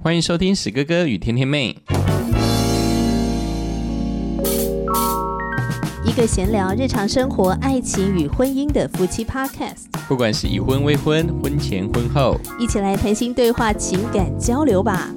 欢迎收听史哥哥与甜甜妹，一个闲聊日常生活、爱情与婚姻的夫妻 Podcast，不管是已婚、未婚、婚前、婚后，一起来谈心对话、情感交流吧。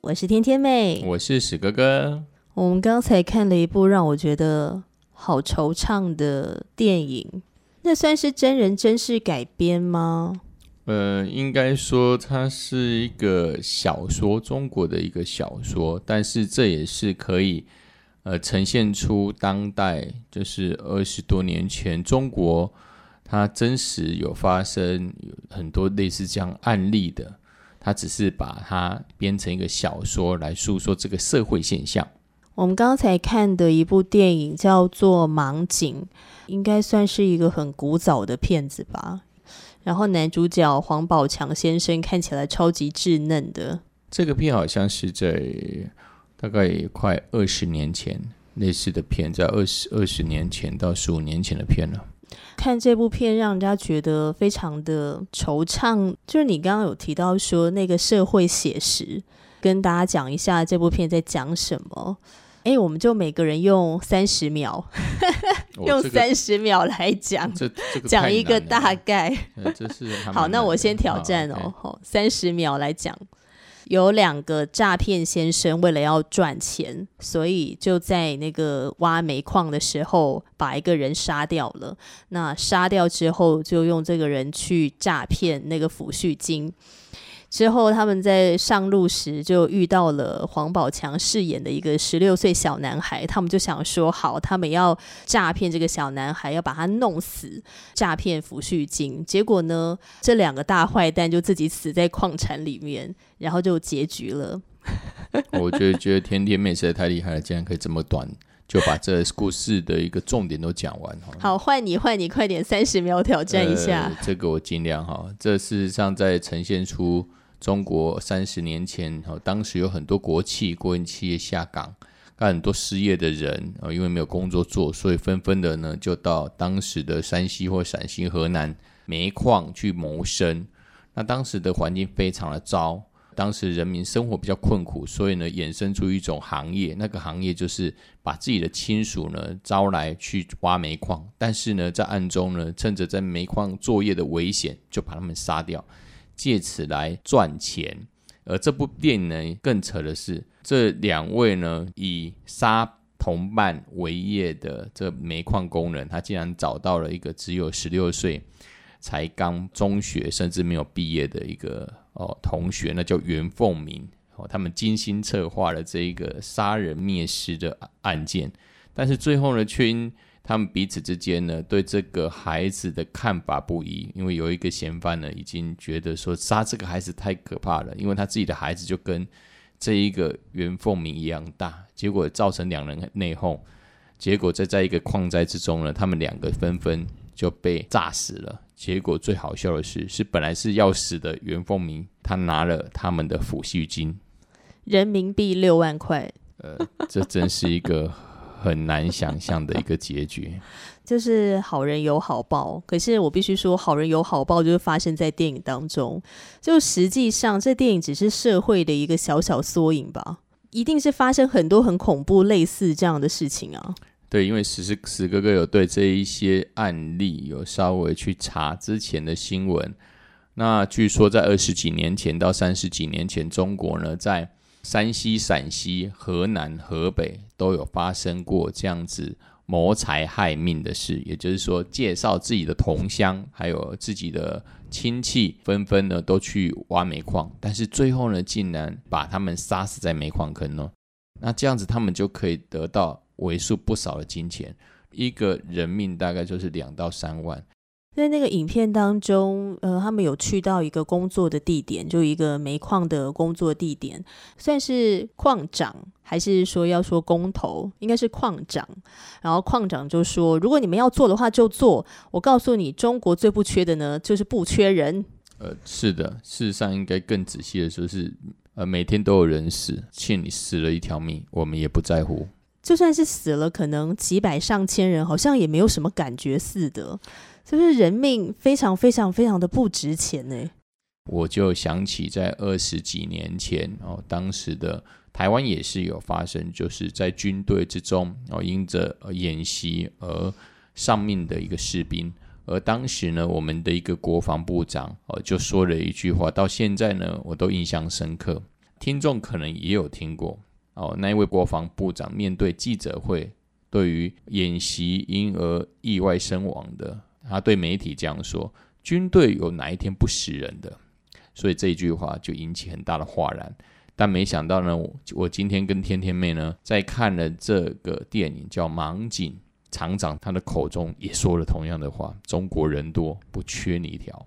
我是天天妹，我是史哥哥。我们刚才看了一部让我觉得好惆怅的电影，那算是真人真事改编吗？呃，应该说它是一个小说，中国的一个小说，但是这也是可以呃呈现出当代，就是二十多年前中国它真实有发生很多类似这样案例的，它只是把它编成一个小说来诉说这个社会现象。我们刚才看的一部电影叫做《盲井》，应该算是一个很古早的片子吧。然后男主角黄宝强先生看起来超级稚嫩的。这个片好像是在大概快二十年前类似的片，在二十二十年前到十五年前的片了。看这部片，让人家觉得非常的惆怅。就是你刚刚有提到说那个社会写实，跟大家讲一下这部片在讲什么。哎，我们就每个人用三十秒，用三十秒来讲，讲一个大概。这是好，那我先挑战哦，好，三十秒来讲。有两个诈骗先生，为了要赚钱，所以就在那个挖煤矿的时候，把一个人杀掉了。那杀掉之后，就用这个人去诈骗那个抚恤金。之后，他们在上路时就遇到了黄宝强饰演的一个十六岁小男孩，他们就想说好，他们要诈骗这个小男孩，要把他弄死，诈骗抚恤金。结果呢，这两个大坏蛋就自己死在矿产里面，然后就结局了。我觉得觉得甜甜妹实在太厉害了，竟然可以这么短就把这故事的一个重点都讲完。好，换你，换你，快点，三十秒挑战一下。这个我尽量哈。这事实上在呈现出。中国三十年前，哦，当时有很多国企、国营企业下岗，很多失业的人，哦，因为没有工作做，所以纷纷的呢，就到当时的山西或陕西、河南煤矿去谋生。那当时的环境非常的糟，当时人民生活比较困苦，所以呢，衍生出一种行业，那个行业就是把自己的亲属呢招来去挖煤矿，但是呢，在暗中呢，趁着在煤矿作业的危险，就把他们杀掉。借此来赚钱，而这部电影呢，更扯的是，这两位呢以杀同伴为业的这煤矿工人，他竟然找到了一个只有十六岁，才刚中学甚至没有毕业的一个哦同学，那叫袁凤鸣哦，他们精心策划了这一个杀人灭尸的案件，但是最后呢，却因他们彼此之间呢，对这个孩子的看法不一，因为有一个嫌犯呢，已经觉得说杀这个孩子太可怕了，因为他自己的孩子就跟这一个袁凤鸣一样大，结果造成两人内讧，结果在在一个矿灾之中呢，他们两个纷纷就被炸死了。结果最好笑的是，是本来是要死的袁凤鸣，他拿了他们的抚恤金，人民币六万块。呃，这真是一个。很难想象的一个结局，就是好人有好报。可是我必须说，好人有好报就是发生在电影当中。就实际上，这电影只是社会的一个小小缩影吧。一定是发生很多很恐怖类似这样的事情啊。对，因为史史史哥哥有对这一些案例有稍微去查之前的新闻。那据说在二十几年前到三十几年前，中国呢在。山西、陕西、河南、河北都有发生过这样子谋财害命的事，也就是说，介绍自己的同乡还有自己的亲戚，纷纷呢都去挖煤矿，但是最后呢，竟然把他们杀死在煤矿坑哦。那这样子，他们就可以得到为数不少的金钱，一个人命大概就是两到三万。在那个影片当中，呃，他们有去到一个工作的地点，就一个煤矿的工作地点，算是矿长，还是说要说工头，应该是矿长。然后矿长就说：“如果你们要做的话，就做。我告诉你，中国最不缺的呢，就是不缺人。”呃，是的，事实上应该更仔细的说，是呃，每天都有人死，欠你死了一条命，我们也不在乎。就算是死了，可能几百上千人，好像也没有什么感觉似的。是不是人命非常非常非常的不值钱呢？我就想起在二十几年前哦，当时的台湾也是有发生，就是在军队之中哦，因着演习而丧命的一个士兵。而当时呢，我们的一个国防部长哦，就说了一句话，到现在呢，我都印象深刻。听众可能也有听过哦，那一位国防部长面对记者会，对于演习因而意外身亡的，他对媒体这样说：“军队有哪一天不死人的？”所以这句话就引起很大的哗然。但没想到呢，我今天跟天天妹呢，在看了这个电影叫《盲井》。厂长他的口中也说了同样的话：“中国人多，不缺你一条。”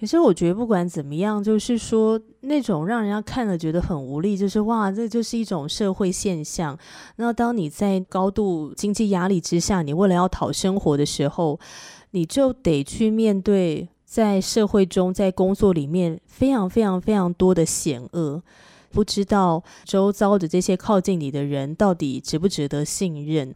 可是我觉得不管怎么样，就是说那种让人家看了觉得很无力，就是哇，这就是一种社会现象。那当你在高度经济压力之下，你为了要讨生活的时候，你就得去面对在社会中在工作里面非常非常非常多的险恶，不知道周遭的这些靠近你的人到底值不值得信任。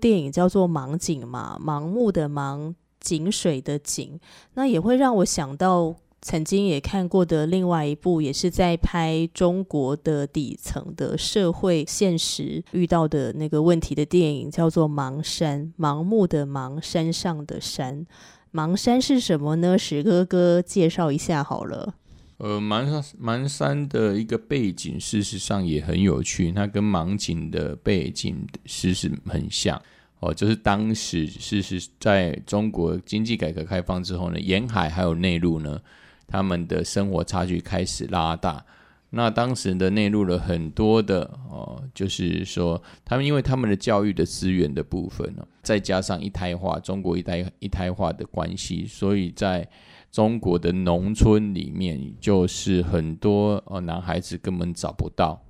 电影叫做《盲井》嘛，盲目的盲，井水的井，那也会让我想到曾经也看过的另外一部，也是在拍中国的底层的社会现实遇到的那个问题的电影，叫做《盲山》。盲目的盲，山上的山，盲山是什么呢？史哥哥介绍一下好了。呃，盲山盲山的一个背景，事实上也很有趣。它跟盲井的背景实实很像哦，就是当时事实在中国经济改革开放之后呢，沿海还有内陆呢，他们的生活差距开始拉大。那当时的内陆了很多的哦，就是说他们因为他们的教育的资源的部分呢，再加上一胎化，中国一胎一胎化的关系，所以在中国的农村里面，就是很多呃男孩子根本找不到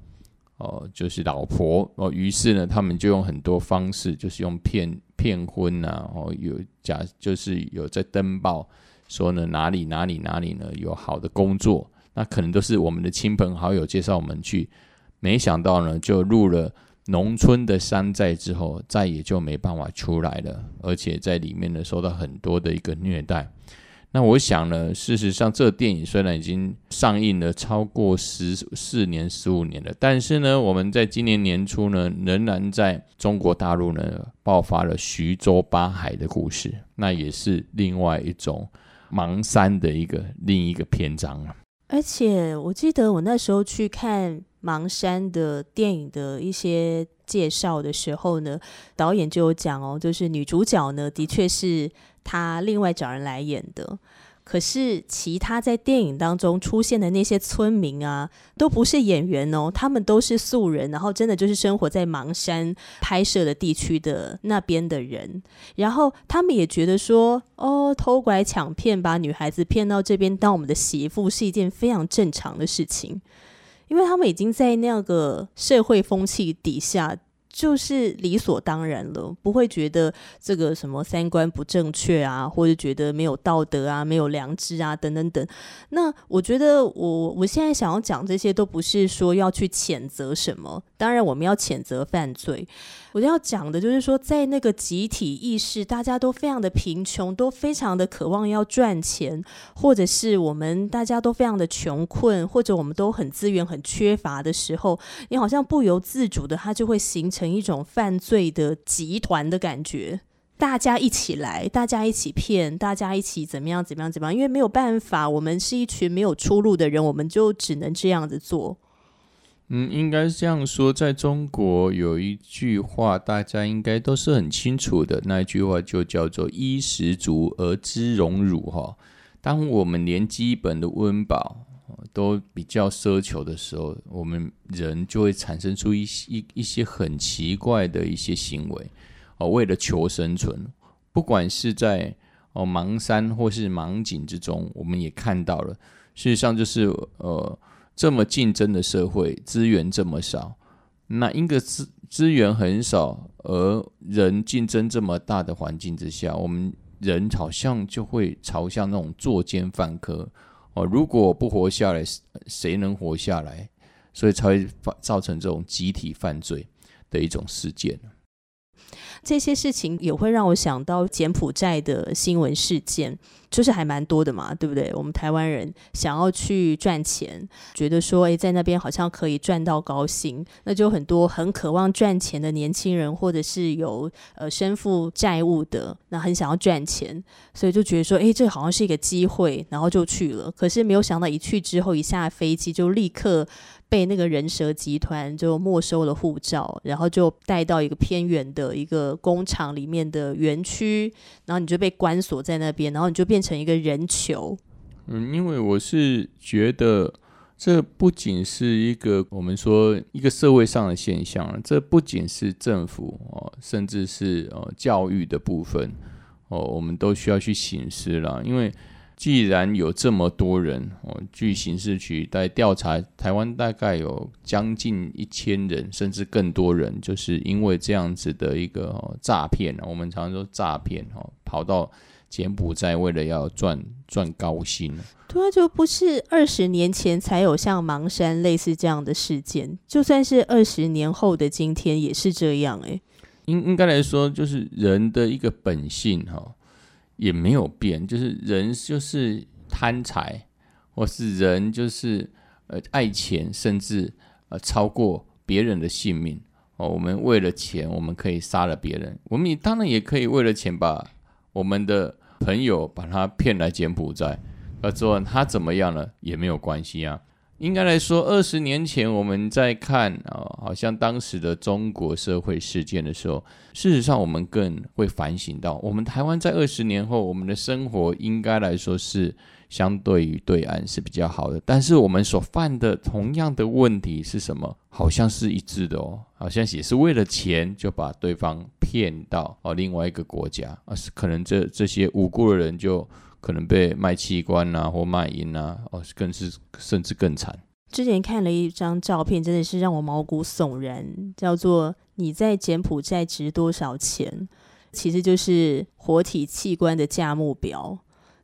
哦，就是老婆哦，于是呢，他们就用很多方式，就是用骗骗婚啊，哦，有假就是有在登报说呢哪里哪里哪里呢有好的工作，那可能都是我们的亲朋好友介绍我们去，没想到呢就入了农村的山寨之后，再也就没办法出来了，而且在里面呢受到很多的一个虐待。那我想呢，事实上，这电影虽然已经上映了超过十四年、十五年了，但是呢，我们在今年年初呢，仍然在中国大陆呢爆发了徐州八海的故事，那也是另外一种盲山的一个另一个篇章啊。而且我记得我那时候去看盲山的电影的一些介绍的时候呢，导演就有讲哦，就是女主角呢，的确是。他另外找人来演的，可是其他在电影当中出现的那些村民啊，都不是演员哦，他们都是素人，然后真的就是生活在芒山拍摄的地区的那边的人，然后他们也觉得说，哦，偷拐抢骗把女孩子骗到这边当我们的媳妇是一件非常正常的事情，因为他们已经在那个社会风气底下。就是理所当然了，不会觉得这个什么三观不正确啊，或者觉得没有道德啊、没有良知啊等等等。那我觉得，我我现在想要讲这些，都不是说要去谴责什么。当然，我们要谴责犯罪。我要讲的就是说，在那个集体意识，大家都非常的贫穷，都非常的渴望要赚钱，或者是我们大家都非常的穷困，或者我们都很资源很缺乏的时候，你好像不由自主的，它就会形成一种犯罪的集团的感觉。大家一起来，大家一起骗，大家一起怎么样怎么样怎么样？因为没有办法，我们是一群没有出路的人，我们就只能这样子做。嗯，应该是这样说。在中国有一句话，大家应该都是很清楚的，那一句话就叫做“衣食足而知荣辱”哈。当我们连基本的温饱都比较奢求的时候，我们人就会产生出一一一些很奇怪的一些行为哦。为了求生存，不管是在哦盲山或是盲井之中，我们也看到了。事实上，就是呃。这么竞争的社会，资源这么少，那一个资资源很少，而人竞争这么大的环境之下，我们人好像就会朝向那种作奸犯科哦。如果不活下来，谁能活下来？所以才会造成这种集体犯罪的一种事件。这些事情也会让我想到柬埔寨的新闻事件。就是还蛮多的嘛，对不对？我们台湾人想要去赚钱，觉得说，诶，在那边好像可以赚到高薪，那就很多很渴望赚钱的年轻人，或者是有呃身负债务的，那很想要赚钱，所以就觉得说，诶，这好像是一个机会，然后就去了。可是没有想到，一去之后，一下飞机就立刻。被那个人蛇集团就没收了护照，然后就带到一个偏远的一个工厂里面的园区，然后你就被关锁在那边，然后你就变成一个人球。嗯，因为我是觉得这不仅是一个我们说一个社会上的现象，这不仅是政府哦，甚至是呃教育的部分哦，我们都需要去醒思了，因为。既然有这么多人哦，据刑事局在调查，台湾大概有将近一千人，甚至更多人，就是因为这样子的一个诈骗我们常说诈骗哦，跑到柬埔寨为了要赚赚高薪对啊，就不是二十年前才有像芒山类似这样的事件，就算是二十年后的今天也是这样诶。应应该来说，就是人的一个本性哈。也没有变，就是人就是贪财，或是人就是呃爱钱，甚至呃超过别人的性命哦。我们为了钱，我们可以杀了别人。我们也当然也可以为了钱把我们的朋友把他骗来柬埔寨，而之后他怎么样了也没有关系啊。应该来说，二十年前我们在看啊，好像当时的中国社会事件的时候，事实上我们更会反省到，我们台湾在二十年后，我们的生活应该来说是相对于对岸是比较好的，但是我们所犯的同样的问题是什么？好像是一致的哦，好像也是为了钱就把对方骗到哦另外一个国家，而是可能这这些无辜的人就。可能被卖器官啊，或卖淫啊，哦，更是甚至更惨。之前看了一张照片，真的是让我毛骨悚然，叫做“你在柬埔寨值多少钱”，其实就是活体器官的价目表。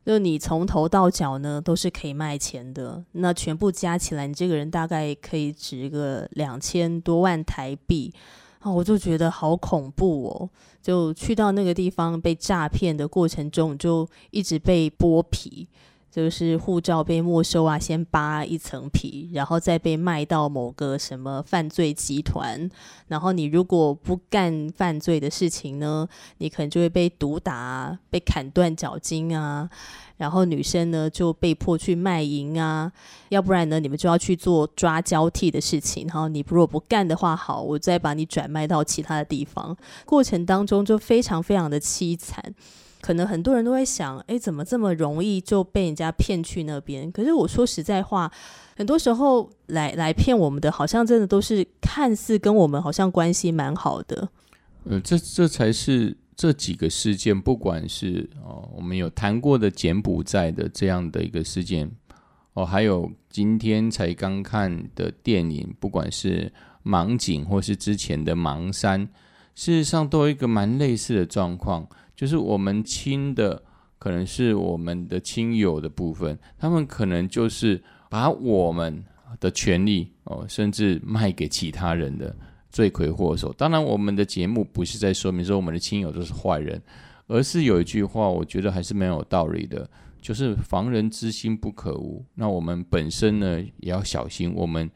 就你从头到脚呢，都是可以卖钱的。那全部加起来，你这个人大概可以值个两千多万台币。啊，我就觉得好恐怖哦！就去到那个地方被诈骗的过程中，就一直被剥皮，就是护照被没收啊，先扒一层皮，然后再被卖到某个什么犯罪集团。然后你如果不干犯罪的事情呢，你可能就会被毒打、被砍断脚筋啊。然后女生呢就被迫去卖淫啊，要不然呢你们就要去做抓交替的事情。然后你如果不干的话，好，我再把你转卖到其他的地方。过程当中就非常非常的凄惨。可能很多人都会想，哎，怎么这么容易就被人家骗去那边？可是我说实在话，很多时候来来骗我们的，好像真的都是看似跟我们好像关系蛮好的。呃，这这才是。这几个事件，不管是哦，我们有谈过的柬埔寨的这样的一个事件，哦，还有今天才刚看的电影，不管是盲井或是之前的盲山，事实上都有一个蛮类似的状况，就是我们亲的可能是我们的亲友的部分，他们可能就是把我们的权利哦，甚至卖给其他人的。罪魁祸首。当然，我们的节目不是在说明说我们的亲友都是坏人，而是有一句话，我觉得还是蛮有道理的，就是防人之心不可无。那我们本身呢，也要小心。我们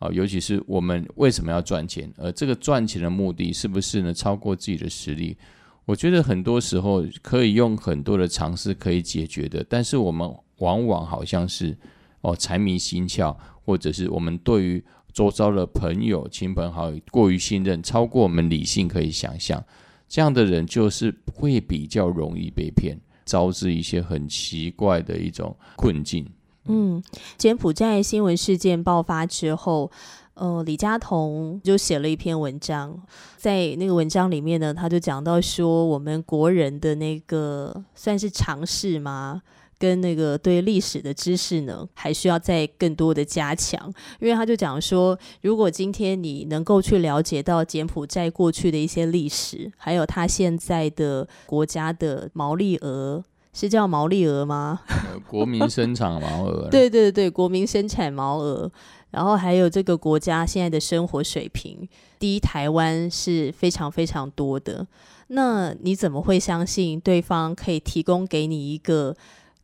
啊，尤其是我们为什么要赚钱？而这个赚钱的目的是不是呢？超过自己的实力？我觉得很多时候可以用很多的尝试可以解决的，但是我们往往好像是哦财迷心窍，或者是我们对于。周遭的朋友、亲朋好友过于信任，超过我们理性可以想象，这样的人就是会比较容易被骗，招致一些很奇怪的一种困境。嗯，柬埔寨新闻事件爆发之后，呃，李佳彤就写了一篇文章，在那个文章里面呢，他就讲到说，我们国人的那个算是尝试吗？跟那个对历史的知识呢，还需要再更多的加强。因为他就讲说，如果今天你能够去了解到柬埔寨过去的一些历史，还有他现在的国家的毛利额是叫毛利鹅吗？国民生产毛鹅。对对对，国民生产毛鹅。然后还有这个国家现在的生活水平低台湾是非常非常多的。那你怎么会相信对方可以提供给你一个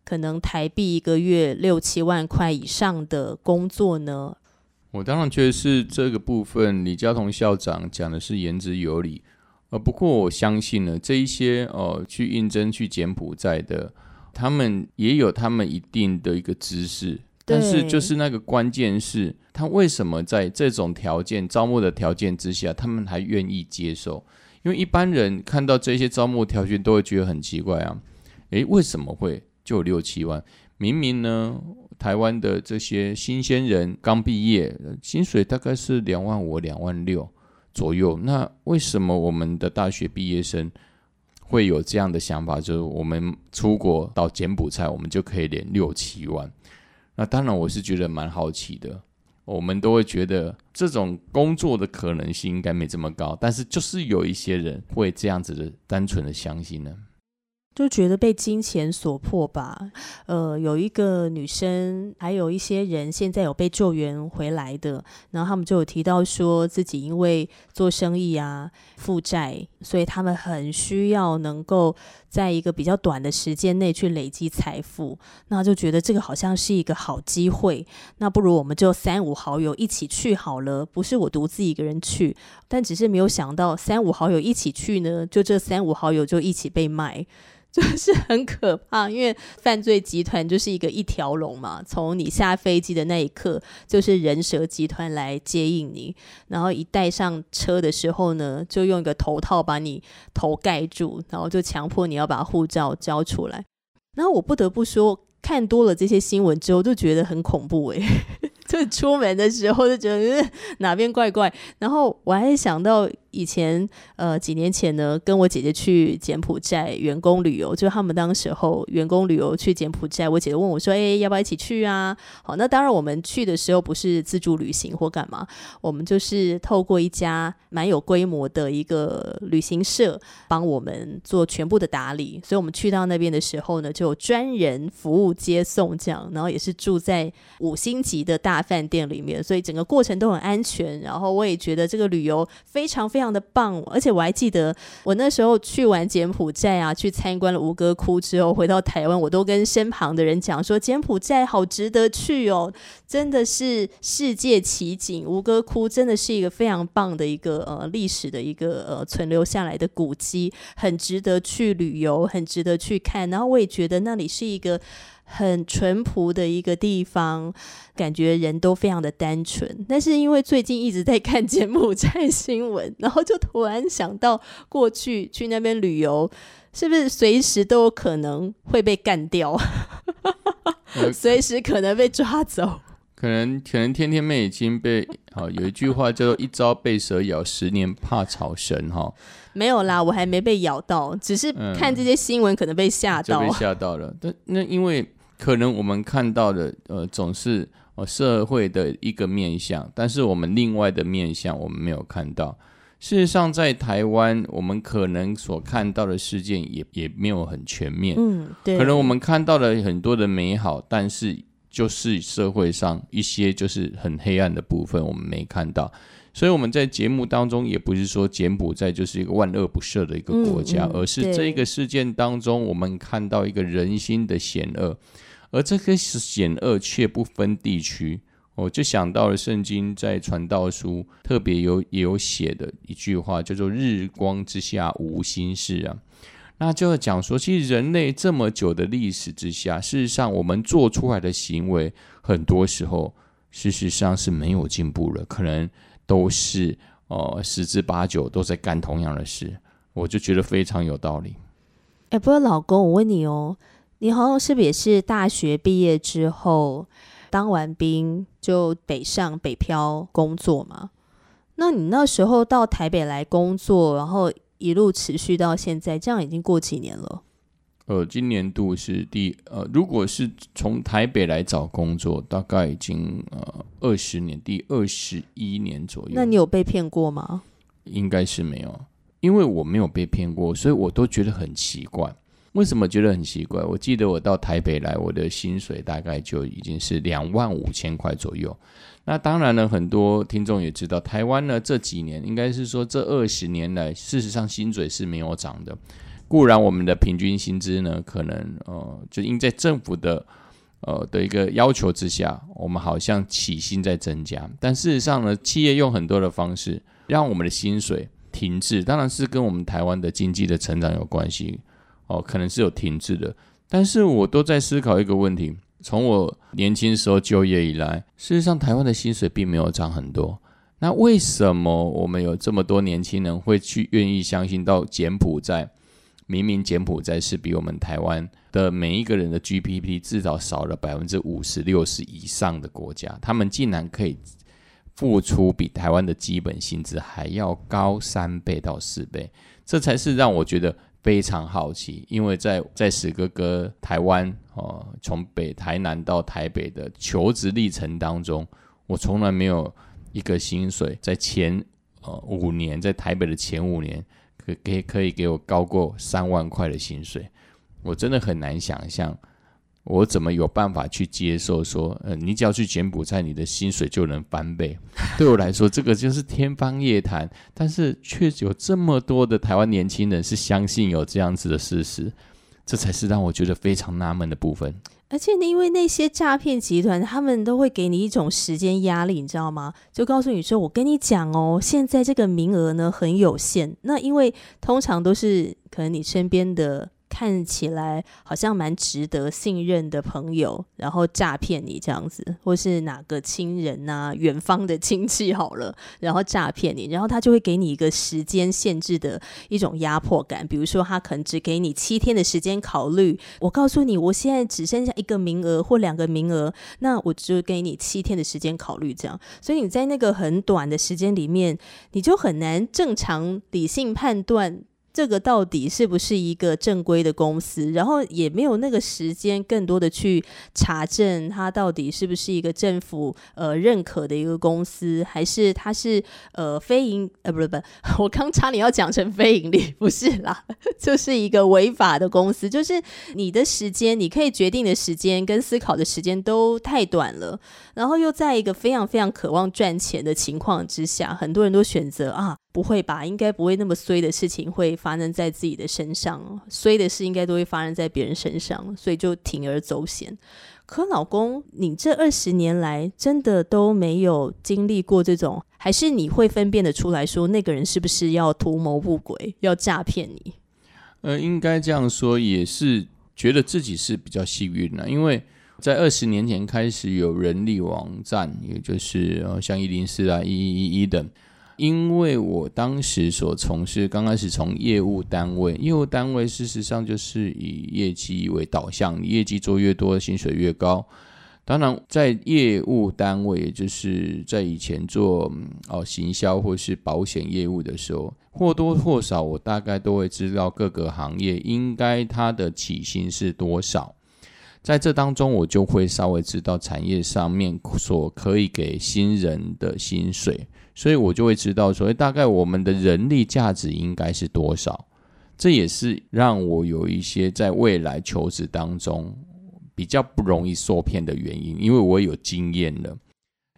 可能台币一个月六七万块以上的工作呢？我当然觉得是这个部分，李嘉彤校长讲的是言之有理。呃，不过我相信呢，这一些呃去应征去柬埔寨的，他们也有他们一定的一个知识，但是就是那个关键是，他为什么在这种条件招募的条件之下，他们还愿意接受？因为一般人看到这些招募条件都会觉得很奇怪啊，诶，为什么会就六七万？明明呢，台湾的这些新鲜人刚毕业，薪水大概是两万五、两万六左右，那为什么我们的大学毕业生会有这样的想法？就是我们出国到柬埔寨，我们就可以连六七万？那当然，我是觉得蛮好奇的。我们都会觉得这种工作的可能性应该没这么高，但是就是有一些人会这样子的单纯的相信呢。就觉得被金钱所迫吧。呃，有一个女生，还有一些人现在有被救援回来的，然后他们就有提到说自己因为做生意啊负债，所以他们很需要能够在一个比较短的时间内去累积财富。那就觉得这个好像是一个好机会，那不如我们就三五好友一起去好了，不是我独自一个人去。但只是没有想到三五好友一起去呢，就这三五好友就一起被卖。就是很可怕，因为犯罪集团就是一个一条龙嘛。从你下飞机的那一刻，就是人蛇集团来接应你，然后一带上车的时候呢，就用一个头套把你头盖住，然后就强迫你要把护照交出来。然后我不得不说，看多了这些新闻之后，就觉得很恐怖诶。就出门的时候就觉得哪边怪怪，然后我还想到。以前呃几年前呢，跟我姐姐去柬埔寨员工旅游，就他们当时候员工旅游去柬埔寨，我姐姐问我说：“哎，要不要一起去啊？”好，那当然我们去的时候不是自助旅行或干嘛，我们就是透过一家蛮有规模的一个旅行社帮我们做全部的打理，所以我们去到那边的时候呢，就专人服务接送这样，然后也是住在五星级的大饭店里面，所以整个过程都很安全。然后我也觉得这个旅游非常非常。非常的棒，而且我还记得我那时候去完柬埔寨啊，去参观了吴哥窟之后，回到台湾，我都跟身旁的人讲说，柬埔寨好值得去哦，真的是世界奇景。吴哥窟真的是一个非常棒的一个呃历史的一个呃存留下来的古迹，很值得去旅游，很值得去看。然后我也觉得那里是一个。很淳朴的一个地方，感觉人都非常的单纯。但是因为最近一直在看柬埔寨新闻，然后就突然想到过去去那边旅游，是不是随时都有可能会被干掉？随时可能被抓走？可能可能天天妹已经被好有一句话叫做“一朝被蛇咬，十年怕草绳”哈。没有啦，我还没被咬到，只是看这些新闻可能被吓到，被吓到了。但那因为。可能我们看到的，呃，总是呃社会的一个面相，但是我们另外的面相我们没有看到。事实上，在台湾，我们可能所看到的事件也也没有很全面。嗯，对。可能我们看到了很多的美好，但是就是社会上一些就是很黑暗的部分，我们没看到。所以我们在节目当中也不是说柬埔寨就是一个万恶不赦的一个国家，而是这个事件当中我们看到一个人心的险恶。而这个险恶却不分地区，我就想到了圣经在传道书特别有也有写的一句话，叫做“日光之下无心事”啊。那就是讲说，其实人类这么久的历史之下，事实上我们做出来的行为，很多时候事实上是没有进步了，可能都是呃十之八九都在干同样的事。我就觉得非常有道理。哎，不过老公，我问你哦。你好像是不是也是大学毕业之后当完兵就北上北漂工作嘛？那你那时候到台北来工作，然后一路持续到现在，这样已经过几年了？呃，今年度是第呃，如果是从台北来找工作，大概已经呃二十年，第二十一年左右。那你有被骗过吗？应该是没有，因为我没有被骗过，所以我都觉得很奇怪。为什么觉得很奇怪？我记得我到台北来，我的薪水大概就已经是两万五千块左右。那当然了，很多听众也知道，台湾呢这几年应该是说这二十年来，事实上薪水是没有涨的。固然我们的平均薪资呢，可能呃，就因在政府的呃的一个要求之下，我们好像起薪在增加，但事实上呢，企业用很多的方式让我们的薪水停滞，当然是跟我们台湾的经济的成长有关系哦，可能是有停滞的。但是我都在思考一个问题。从我年轻时候就业以来，事实上台湾的薪水并没有涨很多。那为什么我们有这么多年轻人会去愿意相信到柬埔寨？明明柬埔寨是比我们台湾的每一个人的 GDP 至少少了百分之五十六十以上的国家，他们竟然可以付出比台湾的基本薪资还要高三倍到四倍，这才是让我觉得。非常好奇，因为在在史哥哥台湾哦，从北台南到台北的求职历程当中，我从来没有一个薪水在前呃五年在台北的前五年可给可以给我高过三万块的薪水，我真的很难想象。我怎么有办法去接受说，呃，你只要去柬埔寨，你的薪水就能翻倍？对我来说，这个就是天方夜谭。但是，却有这么多的台湾年轻人是相信有这样子的事实，这才是让我觉得非常纳闷的部分。而且呢，因为那些诈骗集团，他们都会给你一种时间压力，你知道吗？就告诉你说：“我跟你讲哦，现在这个名额呢很有限。”那因为通常都是可能你身边的。看起来好像蛮值得信任的朋友，然后诈骗你这样子，或是哪个亲人呐、远方的亲戚好了，然后诈骗你，然后他就会给你一个时间限制的一种压迫感。比如说，他可能只给你七天的时间考虑。我告诉你，我现在只剩下一个名额或两个名额，那我就给你七天的时间考虑。这样，所以你在那个很短的时间里面，你就很难正常理性判断。这个到底是不是一个正规的公司？然后也没有那个时间，更多的去查证它到底是不是一个政府呃认可的一个公司，还是它是呃非营呃不是不是，我刚差点要讲成非盈利，不是啦，就是一个违法的公司。就是你的时间，你可以决定的时间跟思考的时间都太短了，然后又在一个非常非常渴望赚钱的情况之下，很多人都选择啊。不会吧？应该不会那么衰的事情会发生在自己的身上，衰的事应该都会发生在别人身上，所以就铤而走险。可老公，你这二十年来真的都没有经历过这种，还是你会分辨得出来说那个人是不是要图谋不轨，要诈骗你？呃，应该这样说，也是觉得自己是比较幸运的，因为在二十年前开始有人力网站，也就是像一零四啊、一一一一等。因为我当时所从事，刚开始从业务单位，业务单位事实上就是以业绩为导向，业绩做越多，薪水越高。当然，在业务单位，也就是在以前做哦行销或是保险业务的时候，或多或少我大概都会知道各个行业应该它的起薪是多少。在这当中，我就会稍微知道产业上面所可以给新人的薪水。所以我就会知道，所以大概我们的人力价值应该是多少，这也是让我有一些在未来求职当中比较不容易受骗的原因，因为我有经验了。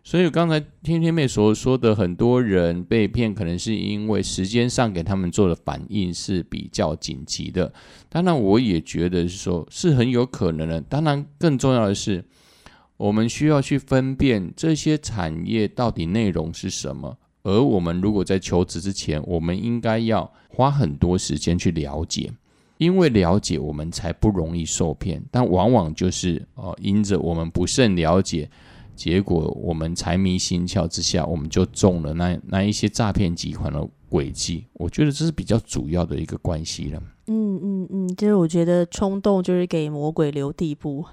所以刚才天天妹所说的，很多人被骗，可能是因为时间上给他们做的反应是比较紧急的。当然，我也觉得是说是很有可能的。当然，更重要的是。我们需要去分辨这些产业到底内容是什么，而我们如果在求职之前，我们应该要花很多时间去了解，因为了解我们才不容易受骗。但往往就是哦，因着我们不甚了解，结果我们财迷心窍之下，我们就中了那那一些诈骗集团的诡计。我觉得这是比较主要的一个关系了。嗯嗯嗯，就是我觉得冲动就是给魔鬼留地步。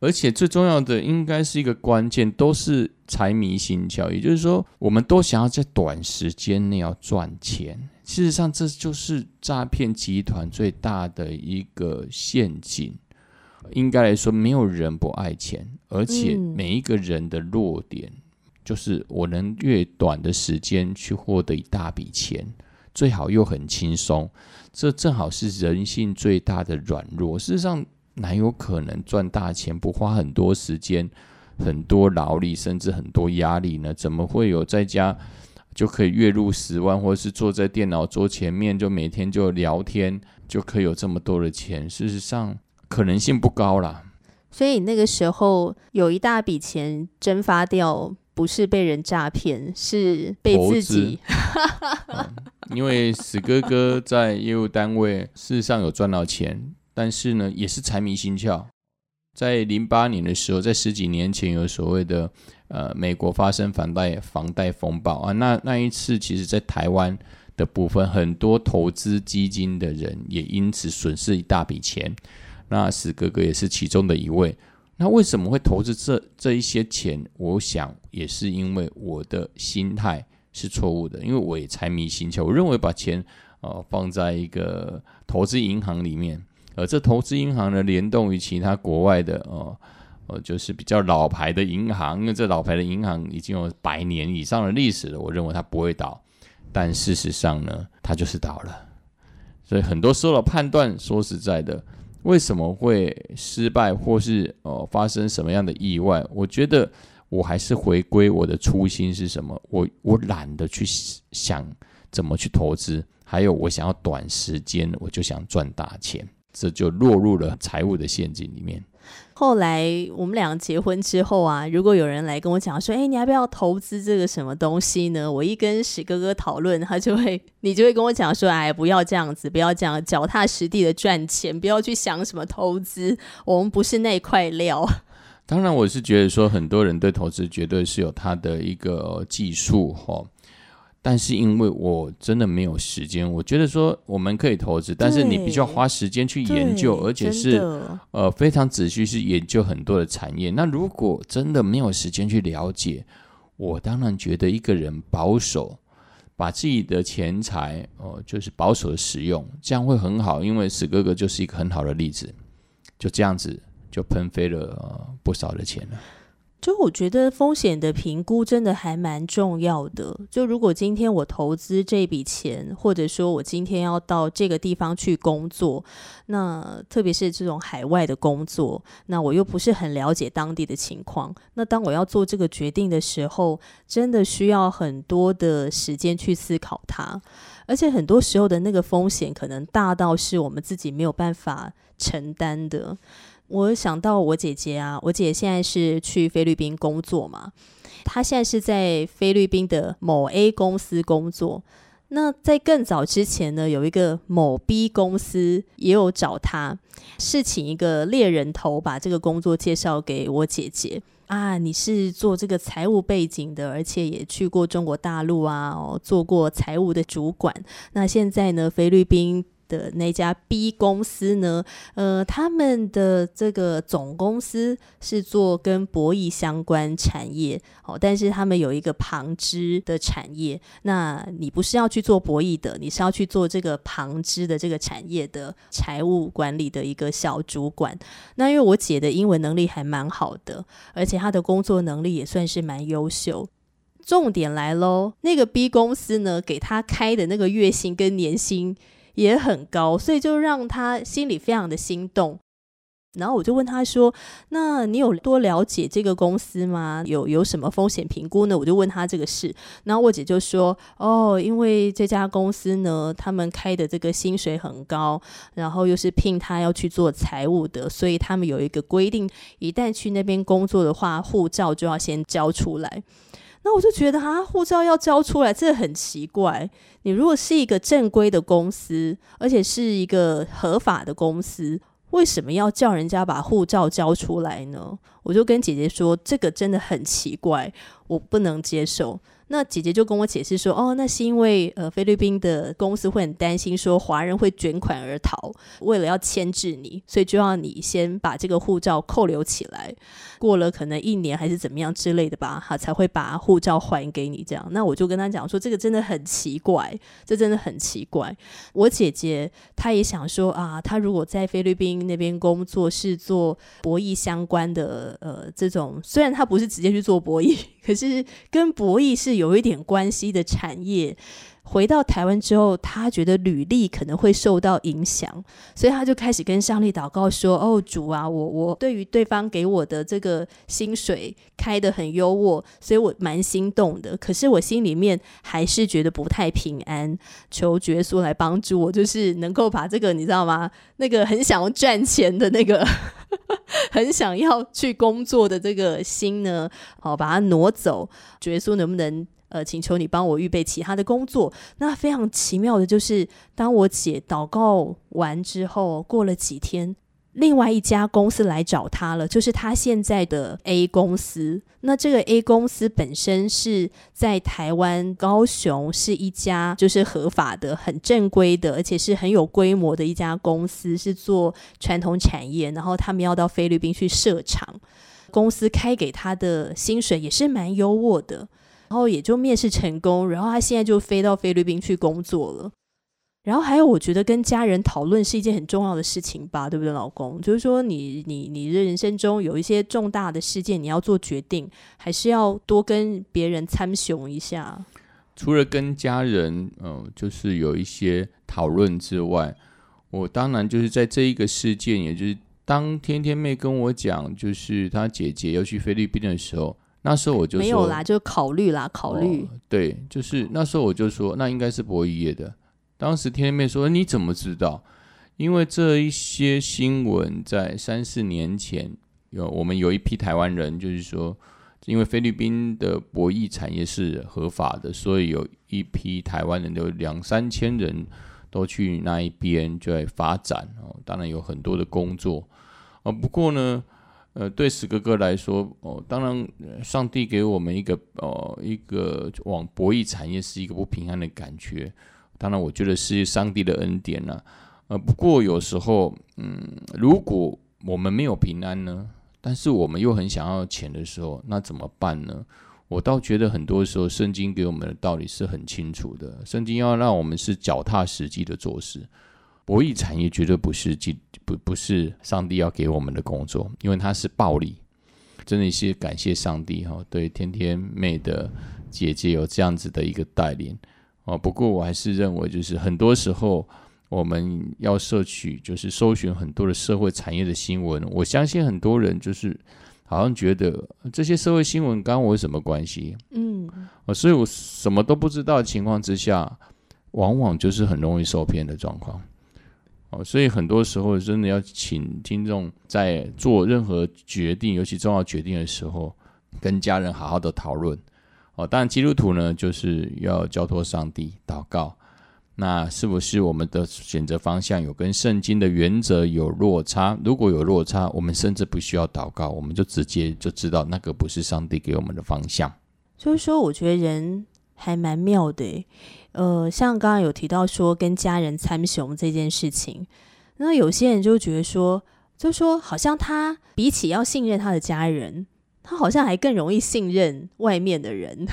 而且最重要的应该是一个关键，都是财迷心窍，也就是说，我们都想要在短时间内要赚钱。事实上，这就是诈骗集团最大的一个陷阱。应该来说，没有人不爱钱，而且每一个人的弱点就是我能越短的时间去获得一大笔钱。最好又很轻松，这正好是人性最大的软弱。事实上，哪有可能赚大钱不花很多时间、很多劳力，甚至很多压力呢？怎么会有在家就可以月入十万，或者是坐在电脑桌前面就每天就聊天就可以有这么多的钱？事实上，可能性不高啦。所以那个时候有一大笔钱蒸发掉。不是被人诈骗，是被自己。因为史哥哥在业务单位事实上有赚到钱，但是呢，也是财迷心窍。在零八年的时候，在十几年前有所谓的呃，美国发生房贷房贷风暴啊，那那一次，其实在台湾的部分，很多投资基金的人也因此损失一大笔钱。那史哥哥也是其中的一位。那为什么会投资这这一些钱？我想也是因为我的心态是错误的，因为我也财迷心窍。我认为把钱呃放在一个投资银行里面，而这投资银行呢联动于其他国外的呃呃就是比较老牌的银行，因为这老牌的银行已经有百年以上的历史了，我认为它不会倒。但事实上呢，它就是倒了。所以很多时候的判断，说实在的。为什么会失败，或是呃发生什么样的意外？我觉得我还是回归我的初心是什么？我我懒得去想怎么去投资，还有我想要短时间我就想赚大钱，这就落入了财务的陷阱里面。后来我们两个结婚之后啊，如果有人来跟我讲说，哎，你要不要投资这个什么东西呢？我一跟史哥哥讨论，他就会，你就会跟我讲说，哎，不要这样子，不要这样，脚踏实地的赚钱，不要去想什么投资，我们不是那块料。当然，我是觉得说，很多人对投资绝对是有他的一个技术哈。但是因为我真的没有时间，我觉得说我们可以投资，但是你必须要花时间去研究，而且是呃非常仔细去研究很多的产业。那如果真的没有时间去了解，我当然觉得一个人保守，把自己的钱财哦就是保守的使用，这样会很好。因为史哥哥就是一个很好的例子，就这样子就喷飞了不少的钱了。就我觉得风险的评估真的还蛮重要的。就如果今天我投资这笔钱，或者说我今天要到这个地方去工作，那特别是这种海外的工作，那我又不是很了解当地的情况。那当我要做这个决定的时候，真的需要很多的时间去思考它，而且很多时候的那个风险可能大到是我们自己没有办法承担的。我想到我姐姐啊，我姐现在是去菲律宾工作嘛，她现在是在菲律宾的某 A 公司工作。那在更早之前呢，有一个某 B 公司也有找她，是请一个猎人头把这个工作介绍给我姐姐啊。你是做这个财务背景的，而且也去过中国大陆啊，做过财务的主管。那现在呢，菲律宾。的那家 B 公司呢？呃，他们的这个总公司是做跟博弈相关产业，哦，但是他们有一个旁支的产业。那你不是要去做博弈的，你是要去做这个旁支的这个产业的财务管理的一个小主管。那因为我姐的英文能力还蛮好的，而且她的工作能力也算是蛮优秀。重点来喽，那个 B 公司呢，给他开的那个月薪跟年薪。也很高，所以就让他心里非常的心动。然后我就问他说：“那你有多了解这个公司吗？有有什么风险评估呢？”我就问他这个事。然后我姐就说：“哦，因为这家公司呢，他们开的这个薪水很高，然后又是聘他要去做财务的，所以他们有一个规定，一旦去那边工作的话，护照就要先交出来。”那我就觉得啊，护照要交出来，这很奇怪。你如果是一个正规的公司，而且是一个合法的公司，为什么要叫人家把护照交出来呢？我就跟姐姐说，这个真的很奇怪，我不能接受。那姐姐就跟我解释说，哦，那是因为呃菲律宾的公司会很担心说华人会卷款而逃，为了要牵制你，所以就要你先把这个护照扣留起来，过了可能一年还是怎么样之类的吧，哈，才会把护照还给你。这样，那我就跟他讲说，这个真的很奇怪，这真的很奇怪。我姐姐她也想说啊，她如果在菲律宾那边工作是做博弈相关的，呃，这种虽然她不是直接去做博弈，可是跟博弈是。有一点关系的产业，回到台湾之后，他觉得履历可能会受到影响，所以他就开始跟上帝祷告说：“哦，主啊，我我对于对方给我的这个薪水开的很优渥，所以我蛮心动的。可是我心里面还是觉得不太平安，求耶稣来帮助我，就是能够把这个你知道吗？那个很想要赚钱的那个，很想要去工作的这个心呢，哦，把它挪走。耶稣能不能？”呃，请求你帮我预备其他的工作。那非常奇妙的就是，当我姐祷告完之后，过了几天，另外一家公司来找他了，就是他现在的 A 公司。那这个 A 公司本身是在台湾高雄是一家就是合法的、很正规的，而且是很有规模的一家公司，是做传统产业。然后他们要到菲律宾去设厂，公司开给他的薪水也是蛮优渥的。然后也就面试成功，然后他现在就飞到菲律宾去工作了。然后还有，我觉得跟家人讨论是一件很重要的事情吧，对不对，老公？就是说，你你你的人生中有一些重大的事件，你要做决定，还是要多跟别人参雄一下。除了跟家人，嗯，就是有一些讨论之外，我当然就是在这一个事件，也就是当天天妹跟我讲，就是她姐姐要去菲律宾的时候。那时候我就没有啦，就考虑啦，考虑。对，就是那时候我就说，那应该是博弈业的。当时天天妹说：“你怎么知道？”因为这一些新闻在三四年前有，我们有一批台湾人，就是说，因为菲律宾的博弈产业是合法的，所以有一批台湾人，有两三千人都去那一边就在发展哦。当然有很多的工作啊，不过呢。呃，对史哥哥来说，哦，当然，上帝给我们一个，哦，一个往博弈产业是一个不平安的感觉。当然，我觉得是上帝的恩典了。呃，不过有时候，嗯，如果我们没有平安呢，但是我们又很想要钱的时候，那怎么办呢？我倒觉得很多时候，圣经给我们的道理是很清楚的。圣经要让我们是脚踏实地的做事。博弈产业绝对不是不不是上帝要给我们的工作，因为它是暴利。真的是感谢上帝哈，对天天妹的姐姐有这样子的一个带领哦。不过我还是认为，就是很多时候我们要摄取，就是搜寻很多的社会产业的新闻。我相信很多人就是好像觉得这些社会新闻跟我有什么关系？嗯，所以我什么都不知道的情况之下，往往就是很容易受骗的状况。哦，所以很多时候真的要请听众在做任何决定，尤其重要决定的时候，跟家人好好的讨论。哦，当然基督徒呢，就是要交托上帝祷告。那是不是我们的选择方向有跟圣经的原则有落差？如果有落差，我们甚至不需要祷告，我们就直接就知道那个不是上帝给我们的方向。就是说，我觉得人还蛮妙的。呃，像刚刚有提到说跟家人参雄这件事情，那有些人就觉得说，就说好像他比起要信任他的家人，他好像还更容易信任外面的人。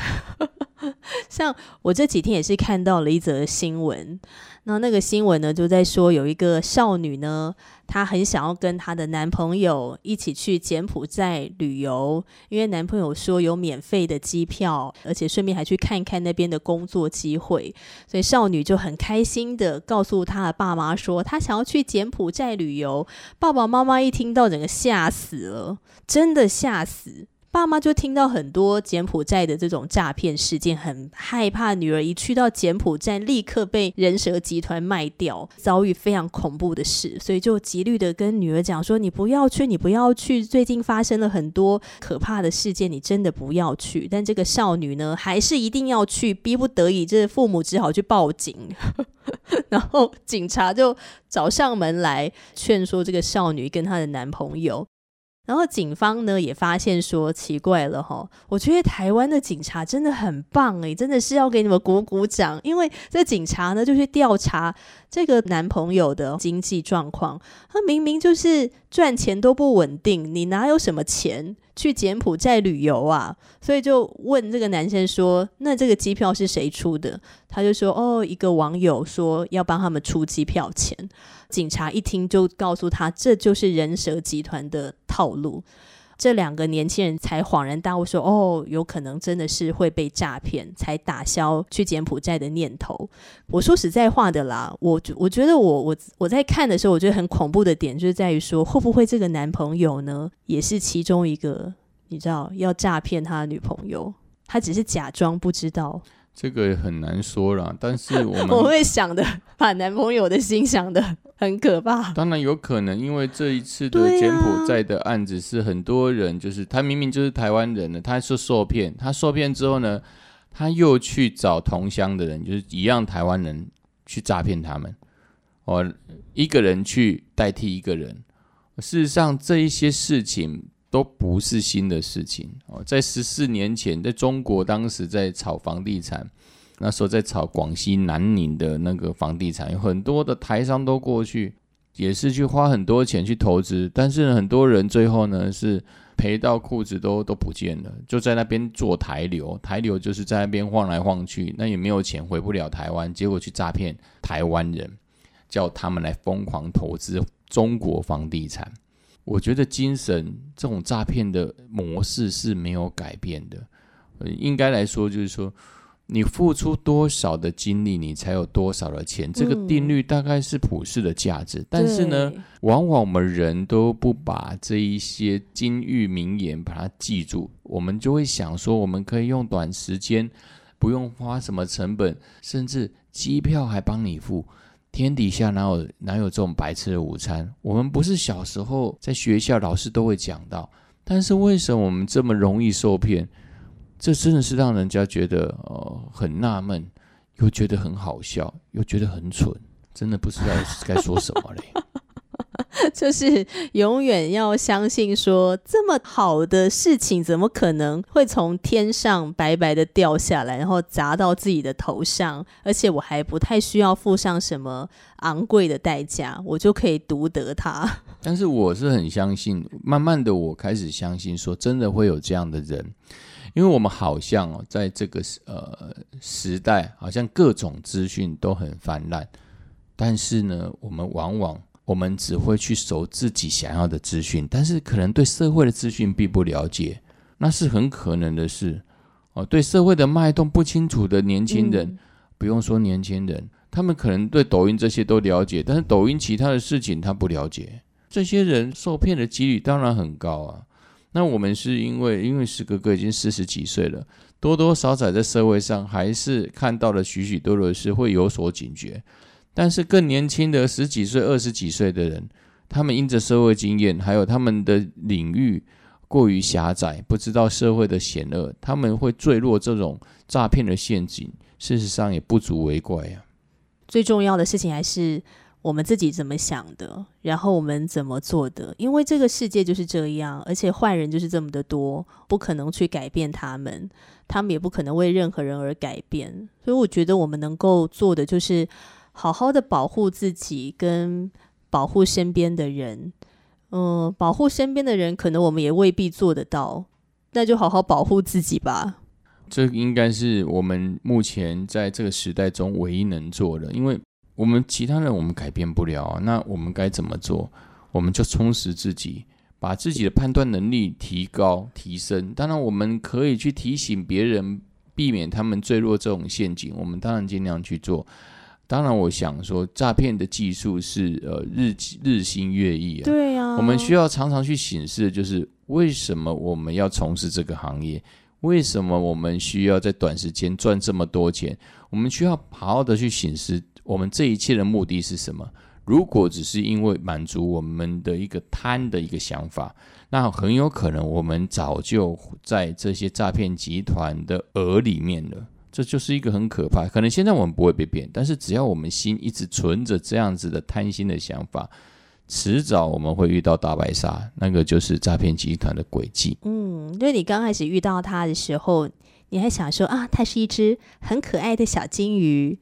像我这几天也是看到了一则新闻。那那个新闻呢，就在说有一个少女呢，她很想要跟她的男朋友一起去柬埔寨旅游，因为男朋友说有免费的机票，而且顺便还去看看那边的工作机会，所以少女就很开心的告诉她的爸妈说，她想要去柬埔寨旅游。爸爸妈妈一听到，整个吓死了，真的吓死。爸妈就听到很多柬埔寨的这种诈骗事件，很害怕女儿一去到柬埔寨，立刻被人蛇集团卖掉，遭遇非常恐怖的事，所以就极力的跟女儿讲说：“你不要去，你不要去，最近发生了很多可怕的事件，你真的不要去。”但这个少女呢，还是一定要去，逼不得已，这父母只好去报警，然后警察就找上门来劝说这个少女跟她的男朋友。然后警方呢也发现说奇怪了哈，我觉得台湾的警察真的很棒诶，真的是要给你们鼓鼓掌，因为这警察呢就去调查这个男朋友的经济状况，他明明就是赚钱都不稳定，你哪有什么钱？去柬埔寨旅游啊，所以就问这个男生说：“那这个机票是谁出的？”他就说：“哦，一个网友说要帮他们出机票钱。”警察一听就告诉他：“这就是人蛇集团的套路。”这两个年轻人才恍然大悟，说：“哦，有可能真的是会被诈骗，才打消去柬埔寨的念头。”我说实在话的啦，我我觉得我我我在看的时候，我觉得很恐怖的点就是在于说，会不会这个男朋友呢，也是其中一个，你知道要诈骗他的女朋友，他只是假装不知道。这个很难说啦，但是我们我会想的，把男朋友的心想的很可怕。当然有可能，因为这一次的柬埔寨的案子是很多人，就是他明明就是台湾人呢，他是受骗，他受骗之后呢，他又去找同乡的人，就是一样台湾人去诈骗他们，哦，一个人去代替一个人。事实上，这一些事情。都不是新的事情哦，在十四年前，在中国当时在炒房地产，那时候在炒广西南宁的那个房地产，有很多的台商都过去，也是去花很多钱去投资，但是很多人最后呢是赔到裤子都都不见了，就在那边做台流，台流就是在那边晃来晃去，那也没有钱回不了台湾，结果去诈骗台湾人，叫他们来疯狂投资中国房地产。我觉得精神这种诈骗的模式是没有改变的。呃，应该来说就是说，你付出多少的精力，你才有多少的钱。这个定律大概是普世的价值。但是呢，往往我们人都不把这一些金玉名言把它记住，我们就会想说，我们可以用短时间，不用花什么成本，甚至机票还帮你付。天底下哪有哪有这种白吃的午餐？我们不是小时候在学校老师都会讲到，但是为什么我们这么容易受骗？这真的是让人家觉得呃很纳闷，又觉得很好笑，又觉得很蠢，真的不知道该说什么嘞。就是永远要相信，说这么好的事情，怎么可能会从天上白白的掉下来，然后砸到自己的头上？而且我还不太需要付上什么昂贵的代价，我就可以独得它。但是我是很相信，慢慢的我开始相信，说真的会有这样的人，因为我们好像哦，在这个呃时代，好像各种资讯都很泛滥，但是呢，我们往往。我们只会去搜自己想要的资讯，但是可能对社会的资讯并不了解，那是很可能的事。哦，对社会的脉动不清楚的年轻人，不用说年轻人，他们可能对抖音这些都了解，但是抖音其他的事情他不了解。这些人受骗的几率当然很高啊。那我们是因为，因为石哥哥已经四十几岁了，多多少少在社会上还是看到了许许多多的事，会有所警觉。但是更年轻的十几岁、二十几岁的人，他们因着社会经验，还有他们的领域过于狭窄，不知道社会的险恶，他们会坠落这种诈骗的陷阱。事实上也不足为怪呀。最重要的事情还是我们自己怎么想的，然后我们怎么做的。因为这个世界就是这样，而且坏人就是这么的多，不可能去改变他们，他们也不可能为任何人而改变。所以我觉得我们能够做的就是。好好的保护自己，跟保护身边的人。嗯，保护身边的人，可能我们也未必做得到。那就好好保护自己吧。这应该是我们目前在这个时代中唯一能做的，因为我们其他人我们改变不了。那我们该怎么做？我们就充实自己，把自己的判断能力提高、提升。当然，我们可以去提醒别人，避免他们坠落这种陷阱。我们当然尽量去做。当然，我想说，诈骗的技术是呃日日新月异啊。对呀，我们需要常常去审视，就是为什么我们要从事这个行业？为什么我们需要在短时间赚这么多钱？我们需要好好的去审视，我们这一切的目的是什么？如果只是因为满足我们的一个贪的一个想法，那很有可能我们早就在这些诈骗集团的耳里面了。这就是一个很可怕，可能现在我们不会被骗，但是只要我们心一直存着这样子的贪心的想法，迟早我们会遇到大白鲨，那个就是诈骗集团的轨迹。嗯，因为你刚开始遇到它的时候，你还想说啊，它是一只很可爱的小金鱼，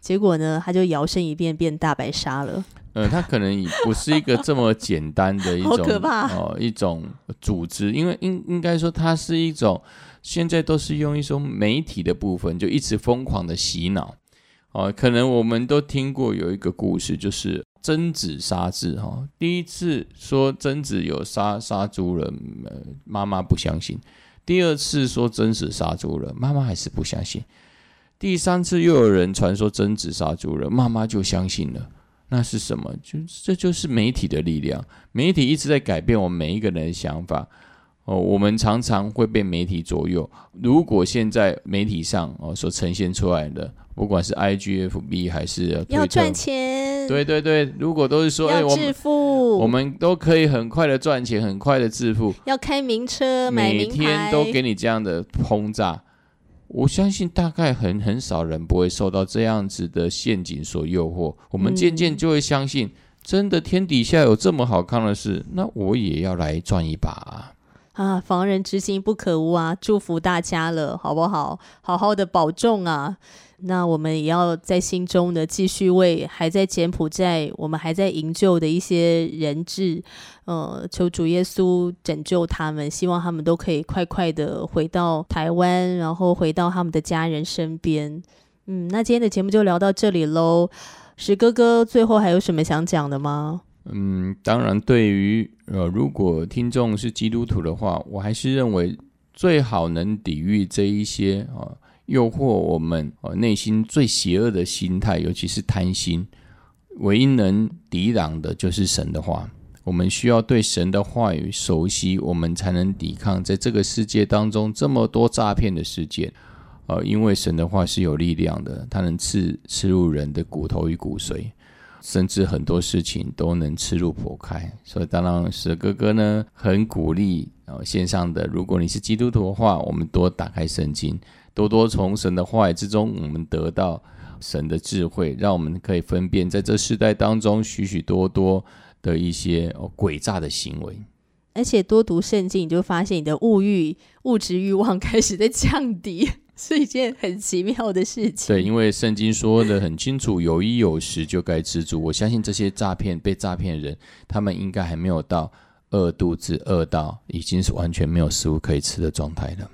结果呢，它就摇身一变变大白鲨了。呃，它可能不是一个这么简单的一 种哦一种组织，因为应应该说它是一种。现在都是用一种媒体的部分，就一直疯狂的洗脑，哦，可能我们都听过有一个故事，就是贞子杀字哈，第一次说贞子有杀杀猪人，妈妈不相信；第二次说贞子杀猪人，妈妈还是不相信；第三次又有人传说贞子杀猪人，妈妈就相信了。那是什么？就这就是媒体的力量，媒体一直在改变我们每一个人的想法。哦，我们常常会被媒体左右。如果现在媒体上哦所呈现出来的，不管是 IGFB 还是要赚钱，对对对，如果都是说要致富，我们都可以很快的赚钱，很快的致富，要开名车，每天都给你这样的轰炸，我相信大概很很少人不会受到这样子的陷阱所诱惑。我们渐渐就会相信，真的天底下有这么好看的事，那我也要来赚一把。啊，啊防人之心不可无啊！祝福大家了，好不好？好好的保重啊！那我们也要在心中呢，继续为还在柬埔寨、我们还在营救的一些人质，呃，求主耶稣拯救他们，希望他们都可以快快的回到台湾，然后回到他们的家人身边。嗯，那今天的节目就聊到这里喽。石哥哥，最后还有什么想讲的吗？嗯，当然，对于呃，如果听众是基督徒的话，我还是认为最好能抵御这一些啊诱惑我们呃内心最邪恶的心态，尤其是贪心，唯一能抵挡的就是神的话。我们需要对神的话语熟悉，我们才能抵抗在这个世界当中这么多诈骗的事件。呃，因为神的话是有力量的，它能刺刺入人的骨头与骨髓。甚至很多事情都能吃入剖开，所以当然蛇哥哥呢很鼓励哦线上的，如果你是基督徒的话，我们多打开圣经，多多从神的话语之中，我们得到神的智慧，让我们可以分辨在这世代当中许许多多的一些哦诡诈的行为。而且多读圣经，你就发现你的物欲、物质欲望开始在降低。是一件很奇妙的事情。对，因为圣经说的很清楚，有衣有食就该知足。我相信这些诈骗被诈骗人，他们应该还没有到饿肚子，饿到已经是完全没有食物可以吃的状态了。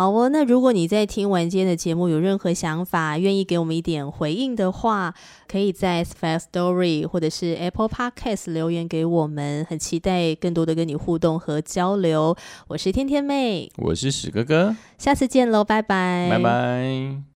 好哦，那如果你在听完今天的节目有任何想法，愿意给我们一点回应的话，可以在 Fast Story 或者是 Apple Podcast 留言给我们，很期待更多的跟你互动和交流。我是天天妹，我是史哥哥，下次见喽，拜拜，拜拜。